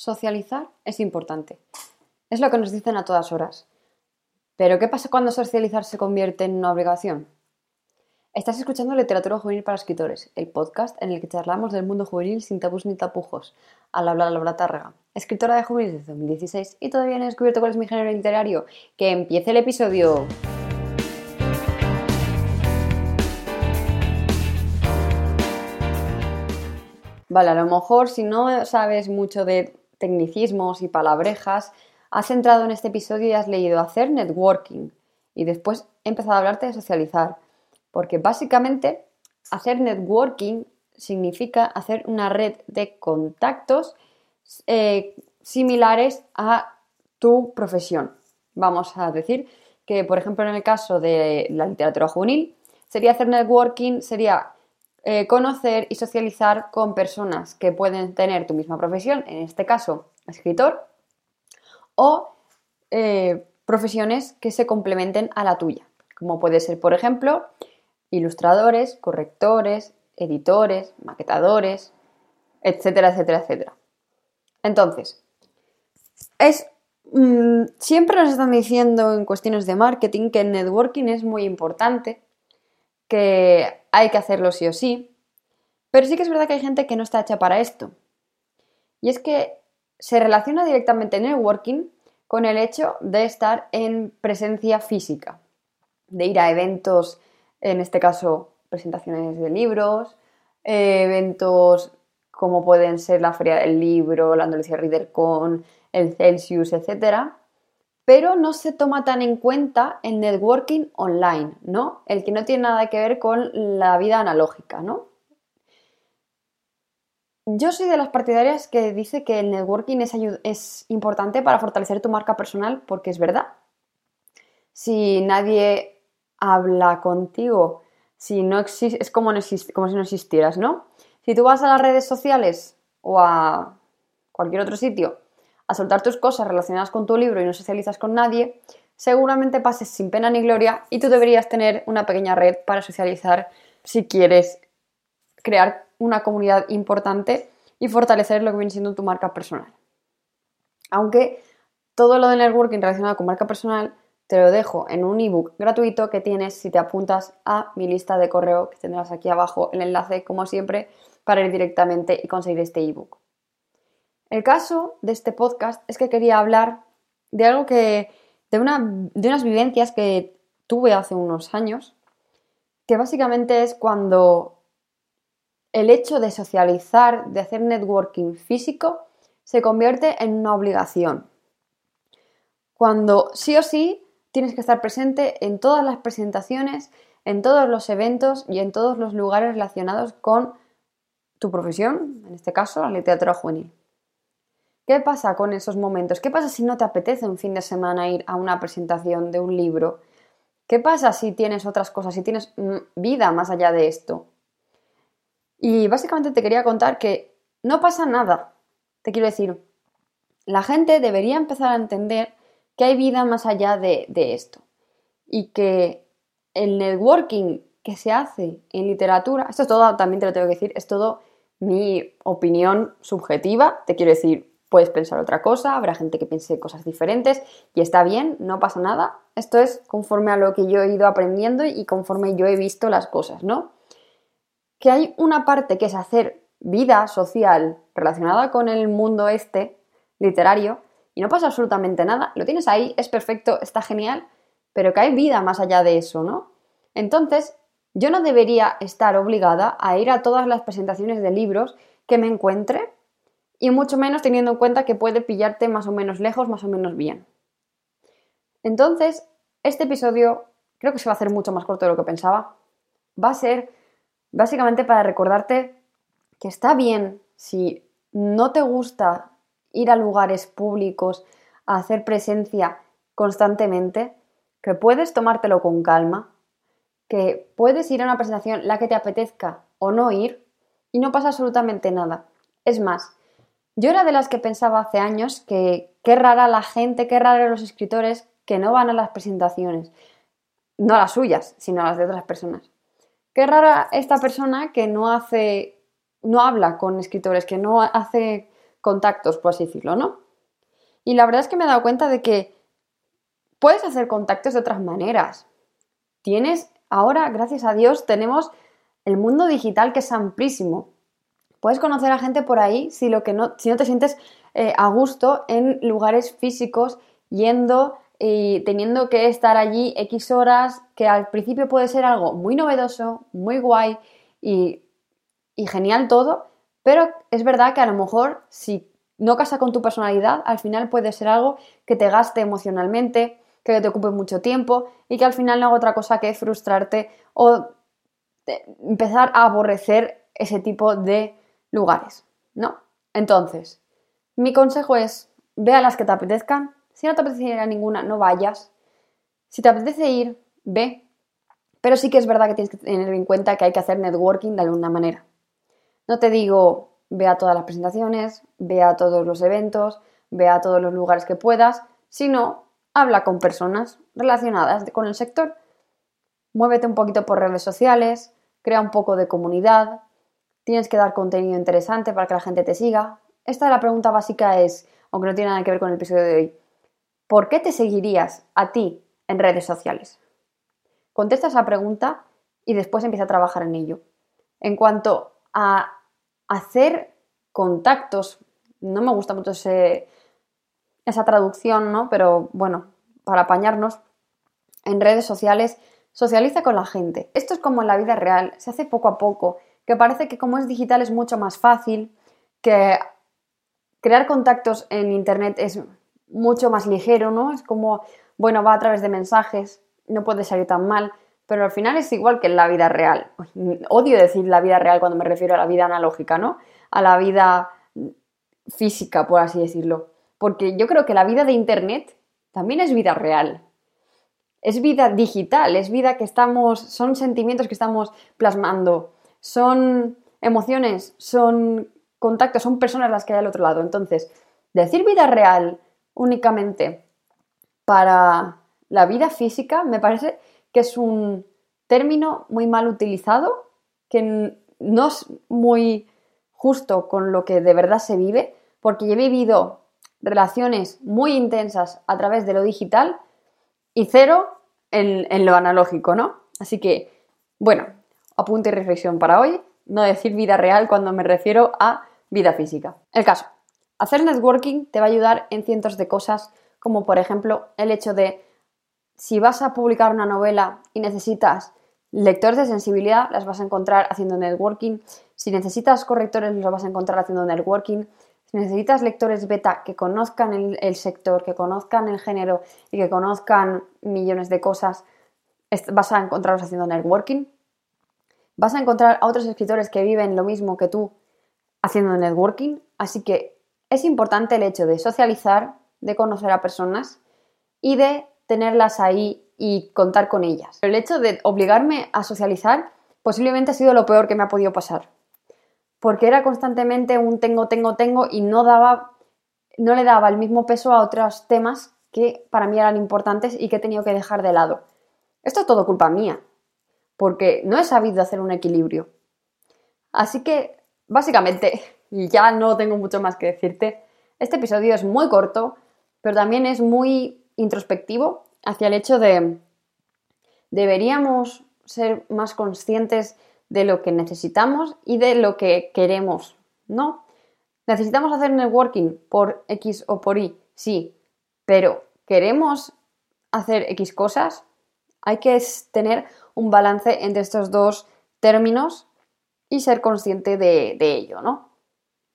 socializar es importante. Es lo que nos dicen a todas horas. Pero ¿qué pasa cuando socializar se convierte en una obligación? Estás escuchando Literatura Juvenil para Escritores, el podcast en el que charlamos del mundo juvenil sin tabús ni tapujos, al hablar Laura Tárrega, escritora de juvenil desde 2016 y todavía no he descubierto cuál es mi género literario. ¡Que empiece el episodio! Vale, a lo mejor si no sabes mucho de tecnicismos y palabrejas, has entrado en este episodio y has leído hacer networking y después he empezado a hablarte de socializar, porque básicamente hacer networking significa hacer una red de contactos eh, similares a tu profesión. Vamos a decir que, por ejemplo, en el caso de la literatura juvenil, sería hacer networking, sería eh, conocer y socializar con personas que pueden tener tu misma profesión, en este caso, escritor, o eh, profesiones que se complementen a la tuya, como puede ser, por ejemplo, ilustradores, correctores, editores, maquetadores, etcétera, etcétera, etcétera. Entonces, es mm, siempre nos están diciendo en cuestiones de marketing que el networking es muy importante, que hay que hacerlo sí o sí, pero sí que es verdad que hay gente que no está hecha para esto. Y es que se relaciona directamente el networking con el hecho de estar en presencia física, de ir a eventos, en este caso presentaciones de libros, eh, eventos como pueden ser la Feria del Libro, la Andalucía ReaderCon, el Celsius, etcétera, pero no se toma tan en cuenta el networking online, ¿no? El que no tiene nada que ver con la vida analógica, ¿no? Yo soy de las partidarias que dice que el networking es, importante para fortalecer tu marca personal porque es verdad. Si nadie habla contigo, si no es como, como si no existieras, ¿no? Si tú vas a las redes sociales o a cualquier otro sitio a soltar tus cosas relacionadas con tu libro y no socializas con nadie, seguramente pases sin pena ni gloria y tú deberías tener una pequeña red para socializar si quieres crear una comunidad importante y fortalecer lo que viene siendo tu marca personal. Aunque todo lo de networking relacionado con marca personal te lo dejo en un ebook gratuito que tienes si te apuntas a mi lista de correo que tendrás aquí abajo el enlace como siempre para ir directamente y conseguir este ebook. El caso de este podcast es que quería hablar de algo que, de, una, de unas vivencias que tuve hace unos años, que básicamente es cuando el hecho de socializar, de hacer networking físico, se convierte en una obligación. Cuando sí o sí tienes que estar presente en todas las presentaciones, en todos los eventos y en todos los lugares relacionados con tu profesión, en este caso la literatura juvenil. ¿Qué pasa con esos momentos? ¿Qué pasa si no te apetece un fin de semana ir a una presentación de un libro? ¿Qué pasa si tienes otras cosas, si tienes mm, vida más allá de esto? Y básicamente te quería contar que no pasa nada. Te quiero decir, la gente debería empezar a entender que hay vida más allá de, de esto. Y que el networking que se hace en literatura, esto es todo, también te lo tengo que decir, es todo mi opinión subjetiva, te quiero decir, puedes pensar otra cosa, habrá gente que piense cosas diferentes y está bien, no pasa nada. Esto es conforme a lo que yo he ido aprendiendo y conforme yo he visto las cosas, ¿no? Que hay una parte que es hacer vida social relacionada con el mundo este literario y no pasa absolutamente nada. Lo tienes ahí, es perfecto, está genial, pero que hay vida más allá de eso, ¿no? Entonces, yo no debería estar obligada a ir a todas las presentaciones de libros que me encuentre y mucho menos teniendo en cuenta que puede pillarte más o menos lejos, más o menos bien. Entonces, este episodio creo que se va a hacer mucho más corto de lo que pensaba. Va a ser básicamente para recordarte que está bien si no te gusta ir a lugares públicos a hacer presencia constantemente, que puedes tomártelo con calma, que puedes ir a una presentación la que te apetezca o no ir y no pasa absolutamente nada. Es más, yo era de las que pensaba hace años que qué rara la gente, qué rara los escritores que no van a las presentaciones. No las suyas, sino las de otras personas. Qué rara esta persona que no hace, no habla con escritores, que no hace contactos, por así decirlo, ¿no? Y la verdad es que me he dado cuenta de que puedes hacer contactos de otras maneras. Tienes, ahora, gracias a Dios, tenemos el mundo digital que es amplísimo. Puedes conocer a gente por ahí si, lo que no, si no te sientes eh, a gusto en lugares físicos, yendo y teniendo que estar allí X horas, que al principio puede ser algo muy novedoso, muy guay y, y genial todo, pero es verdad que a lo mejor si no casa con tu personalidad, al final puede ser algo que te gaste emocionalmente, que te ocupe mucho tiempo y que al final no haga otra cosa que frustrarte o empezar a aborrecer ese tipo de lugares, ¿no? Entonces, mi consejo es, ve a las que te apetezcan. Si no te apetece ir a ninguna, no vayas. Si te apetece ir, ve. Pero sí que es verdad que tienes que tener en cuenta que hay que hacer networking de alguna manera. No te digo, ve a todas las presentaciones, ve a todos los eventos, ve a todos los lugares que puedas, sino habla con personas relacionadas con el sector. Muévete un poquito por redes sociales, crea un poco de comunidad, tienes que dar contenido interesante para que la gente te siga. Esta es la pregunta básica es, aunque no tiene nada que ver con el episodio de hoy, ¿por qué te seguirías a ti en redes sociales? Contesta esa pregunta y después empieza a trabajar en ello. En cuanto a hacer contactos, no me gusta mucho esa traducción, ¿no? Pero bueno, para apañarnos, en redes sociales, socializa con la gente. Esto es como en la vida real, se hace poco a poco, que parece que como es digital es mucho más fácil, que crear contactos en Internet es mucho más ligero, ¿no? Es como, bueno, va a través de mensajes, no puede salir tan mal, pero al final es igual que en la vida real. Odio decir la vida real cuando me refiero a la vida analógica, ¿no? A la vida física, por así decirlo. Porque yo creo que la vida de Internet también es vida real. Es vida digital, es vida que estamos, son sentimientos que estamos plasmando, son emociones, son contactos, son personas las que hay al otro lado. Entonces, decir vida real únicamente para la vida física me parece que es un término muy mal utilizado, que no es muy justo con lo que de verdad se vive, porque he vivido relaciones muy intensas a través de lo digital y cero en, en lo analógico, ¿no? Así que, bueno, apunte y reflexión para hoy, no decir vida real cuando me refiero a vida física. El caso, hacer networking te va a ayudar en cientos de cosas, como por ejemplo el hecho de si vas a publicar una novela y necesitas lectores de sensibilidad, las vas a encontrar haciendo networking. Si necesitas correctores, los vas a encontrar haciendo networking. Si necesitas lectores beta que conozcan el, sector, que conozcan el género y que conozcan millones de cosas, vas a encontrarlos haciendo networking. Vas a encontrar a otros escritores que viven lo mismo que tú haciendo networking. Así que es importante el hecho de socializar, de conocer a personas y de tenerlas ahí y contar con ellas. El hecho de obligarme a socializar posiblemente ha sido lo peor que me ha podido pasar. Porque era constantemente un tengo, tengo, tengo y no daba, no le daba el mismo peso a otros temas que para mí eran importantes y que he tenido que dejar de lado. Esto es todo culpa mía, porque no he sabido hacer un equilibrio. Así que, básicamente, ya no tengo mucho más que decirte, este episodio es muy corto, pero también es muy introspectivo hacia el hecho de deberíamos ser más conscientes de lo que necesitamos y de lo que queremos, ¿no? ¿Necesitamos hacer networking por X o por Y? Sí, pero ¿queremos hacer X cosas? Hay que tener un balance entre estos dos términos y ser consciente de, ello, ¿no?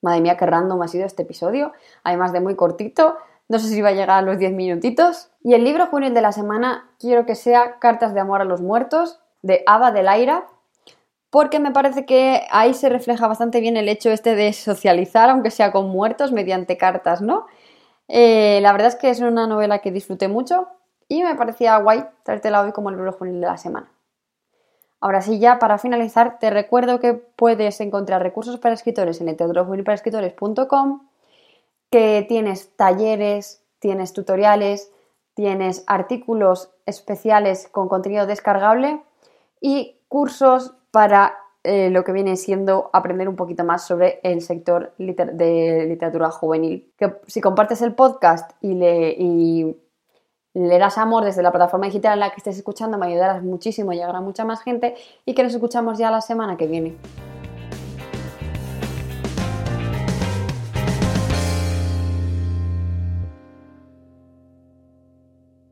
Madre mía, qué random ha sido este episodio, además de muy cortito, no sé si va a llegar a los 10 minutitos. Y el libro juvenil de la semana quiero que sea Cartas de amor a los muertos, de Ava de Laira, porque me parece que ahí se refleja bastante bien el hecho este de socializar, aunque sea con muertos, mediante cartas, ¿no? Eh, la verdad es que es una novela que disfruté mucho y me parecía guay traértela hoy como el libro juvenil de la semana. Ahora sí, ya para finalizar, te recuerdo que puedes encontrar recursos para escritores en escritores.com que tienes talleres, tienes tutoriales, tienes artículos especiales con contenido descargable y cursos para eh, lo que viene siendo aprender un poquito más sobre el sector de literatura juvenil. Que si compartes el podcast y le, le das amor desde la plataforma digital en la que estés escuchando, me ayudarás muchísimo a llegar a mucha más gente y que nos escuchamos ya la semana que viene.